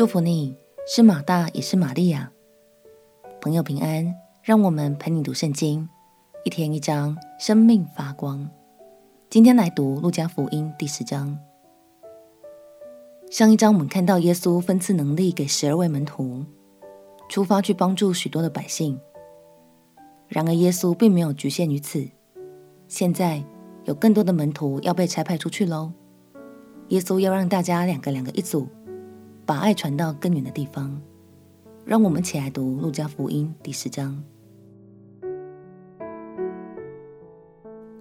祝福你，是马大，也是玛利亚。朋友平安，让我们陪你读圣经，一天一章，生命发光。今天来读路加福音第十章。上一章我们看到耶稣分赐能力给十二位门徒，出发去帮助许多的百姓。然而耶稣并没有局限于此，现在有更多的门徒要被差派出去喽。耶稣要让大家两个两个一组。把爱传到更远的地方，让我们起来读《路加福音》第十章。《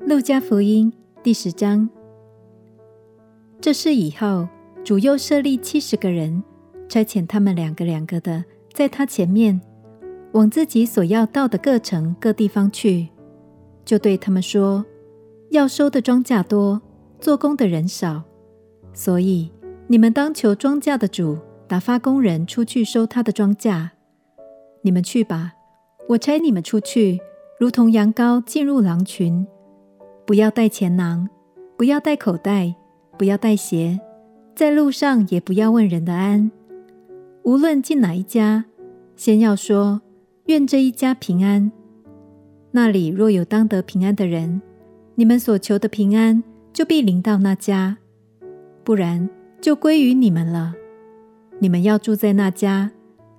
路加福音》第十章，这事以后，主又设立七十个人，差遣他们两个两个的，在他前面，往自己所要到的各城各地方去，就对他们说：要收的庄稼多，做工的人少，所以。你们当求庄稼的主打发工人出去收他的庄稼。你们去吧，我差你们出去，如同羊羔进入狼群。不要带钱囊，不要带口袋，不要带鞋，在路上也不要问人的安。无论进哪一家，先要说：愿这一家平安。那里若有当得平安的人，你们所求的平安就必临到那家；不然，就归于你们了。你们要住在那家，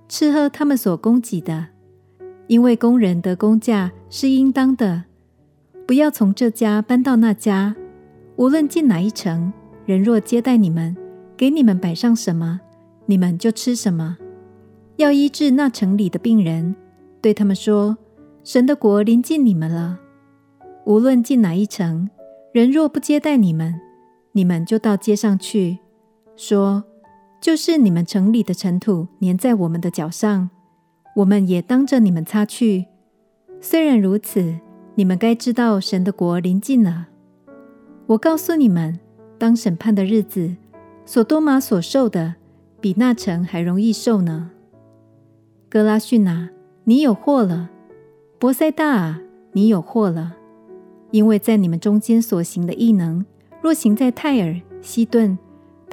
吃喝他们所供给的，因为工人的工价是应当的。不要从这家搬到那家。无论进哪一城，人若接待你们，给你们摆上什么，你们就吃什么。要医治那城里的病人，对他们说：神的国临近你们了。无论进哪一城，人若不接待你们，你们就到街上去。说，就是你们城里的尘土粘在我们的脚上，我们也当着你们擦去。虽然如此，你们该知道神的国临近了。我告诉你们，当审判的日子，所多玛所受的，比那城还容易受呢。哥拉逊啊，你有祸了；伯赛大啊，你有祸了。因为在你们中间所行的异能，若行在泰尔、西顿，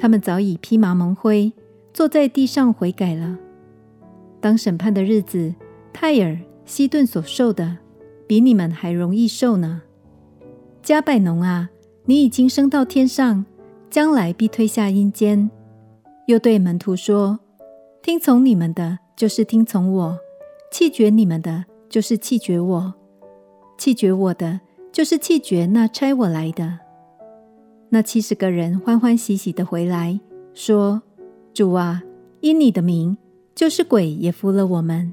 他们早已披麻蒙灰，坐在地上悔改了。当审判的日子，泰尔、西顿所受的，比你们还容易受呢。迦百农啊，你已经升到天上，将来必退下阴间。又对门徒说：听从你们的，就是听从我；弃绝你们的，就是弃绝我；弃绝我的，就是弃绝那差我来的。那七十个人欢欢喜喜的回来，说：“主啊，因你的名，就是鬼也服了我们。”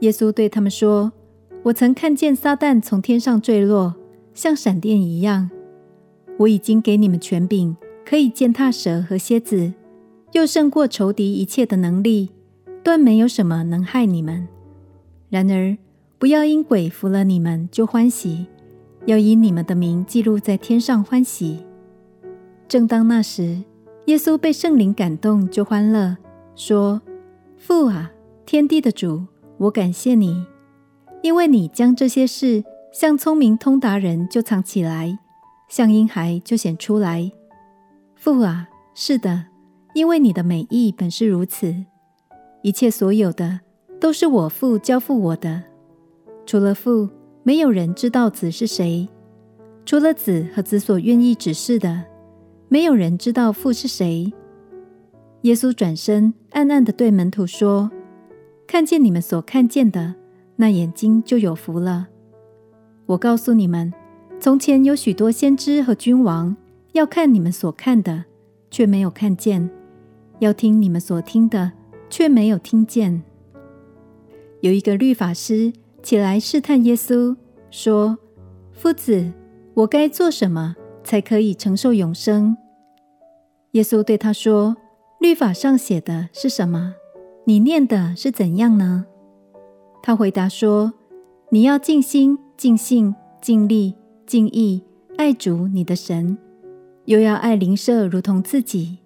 耶稣对他们说：“我曾看见撒旦从天上坠落，像闪电一样。我已经给你们权柄，可以践踏蛇和蝎子，又胜过仇敌一切的能力，断没有什么能害你们。然而，不要因鬼服了你们就欢喜。”要以你们的名记录在天上，欢喜。正当那时，耶稣被圣灵感动，就欢乐，说：“父啊，天地的主，我感谢你，因为你将这些事向聪明通达人就藏起来，向婴孩就显出来。父啊，是的，因为你的美意本是如此。一切所有的都是我父交付我的，除了父。”没有人知道子是谁，除了子和子所愿意指示的，没有人知道父是谁。耶稣转身，暗暗的对门徒说：“看见你们所看见的，那眼睛就有福了。我告诉你们，从前有许多先知和君王，要看你们所看的，却没有看见；要听你们所听的，却没有听见。有一个律法师。”起来试探耶稣，说：“夫子，我该做什么才可以承受永生？”耶稣对他说：“律法上写的是什么？你念的是怎样呢？”他回答说：“你要尽心、尽性、尽力、尽意爱主你的神，又要爱邻舍如同自己。”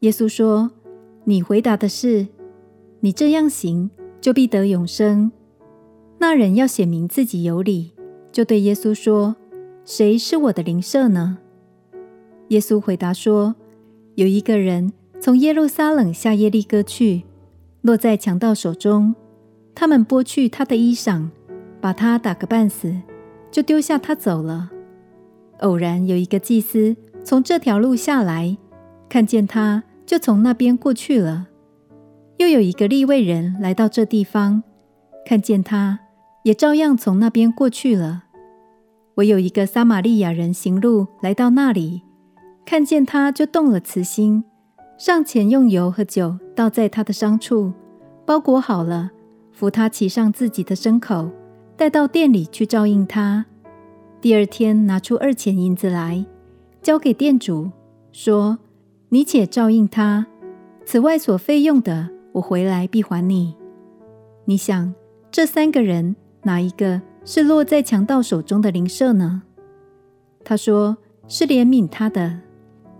耶稣说：“你回答的是，你这样行，就必得永生。”那人要显明自己有理，就对耶稣说：“谁是我的邻舍呢？”耶稣回答说：“有一个人从耶路撒冷下耶利哥去，落在强盗手中。他们剥去他的衣裳，把他打个半死，就丢下他走了。偶然有一个祭司从这条路下来，看见他，就从那边过去了。又有一个利未人来到这地方，看见他，也照样从那边过去了。唯有一个撒玛利亚人行路来到那里，看见他就动了慈心，上前用油和酒倒在他的伤处，包裹好了，扶他骑上自己的牲口，带到店里去照应他。第二天拿出二钱银子来，交给店主，说：“你且照应他，此外所费用的，我回来必还你。”你想，这三个人哪一个？是落在强盗手中的灵舍呢？他说：“是怜悯他的。”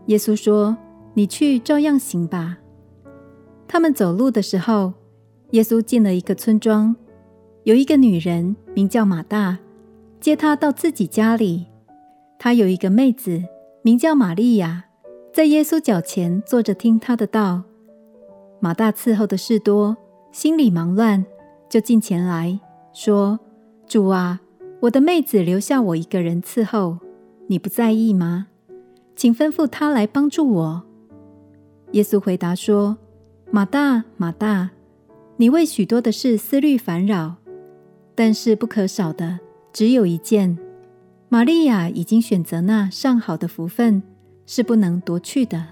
耶稣说：“你去照样行吧。”他们走路的时候，耶稣进了一个村庄，有一个女人名叫马大，接他到自己家里。她有一个妹子名叫玛利亚，在耶稣脚前坐着听他的道。马大伺候的事多，心里忙乱，就近前来说。主啊，我的妹子留下我一个人伺候，你不在意吗？请吩咐他来帮助我。耶稣回答说：“马大，马大，你为许多的事思虑烦扰，但是不可少的只有一件。玛利亚已经选择那上好的福分，是不能夺去的。”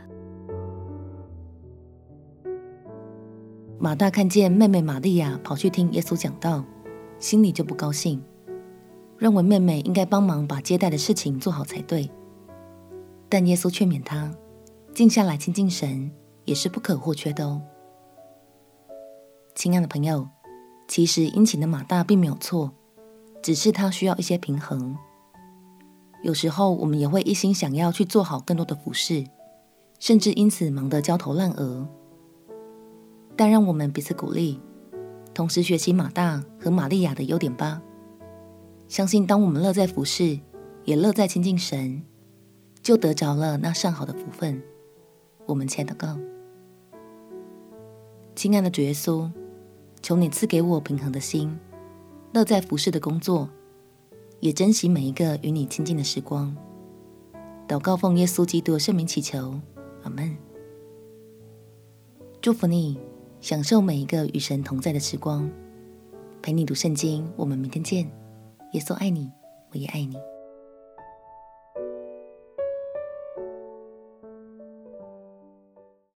马大看见妹妹玛利亚跑去听耶稣讲道。心里就不高兴，认为妹妹应该帮忙把接待的事情做好才对。但耶稣劝勉他，静下来亲近神也是不可或缺的哦。亲爱的朋友，其实殷勤的马大并没有错，只是他需要一些平衡。有时候我们也会一心想要去做好更多的服事，甚至因此忙得焦头烂额。但让我们彼此鼓励。同时学习马大和玛利亚的优点吧。相信当我们乐在服事，也乐在亲近神，就得着了那上好的福分。我们前祷告，亲爱的主耶稣，求你赐给我平衡的心，乐在服事的工作，也珍惜每一个与你亲近的时光。祷告奉耶稣基督的圣名祈求，阿门。祝福你。享受每一个与神同在的时光，陪你读圣经。我们明天见。耶稣爱你，我也爱你。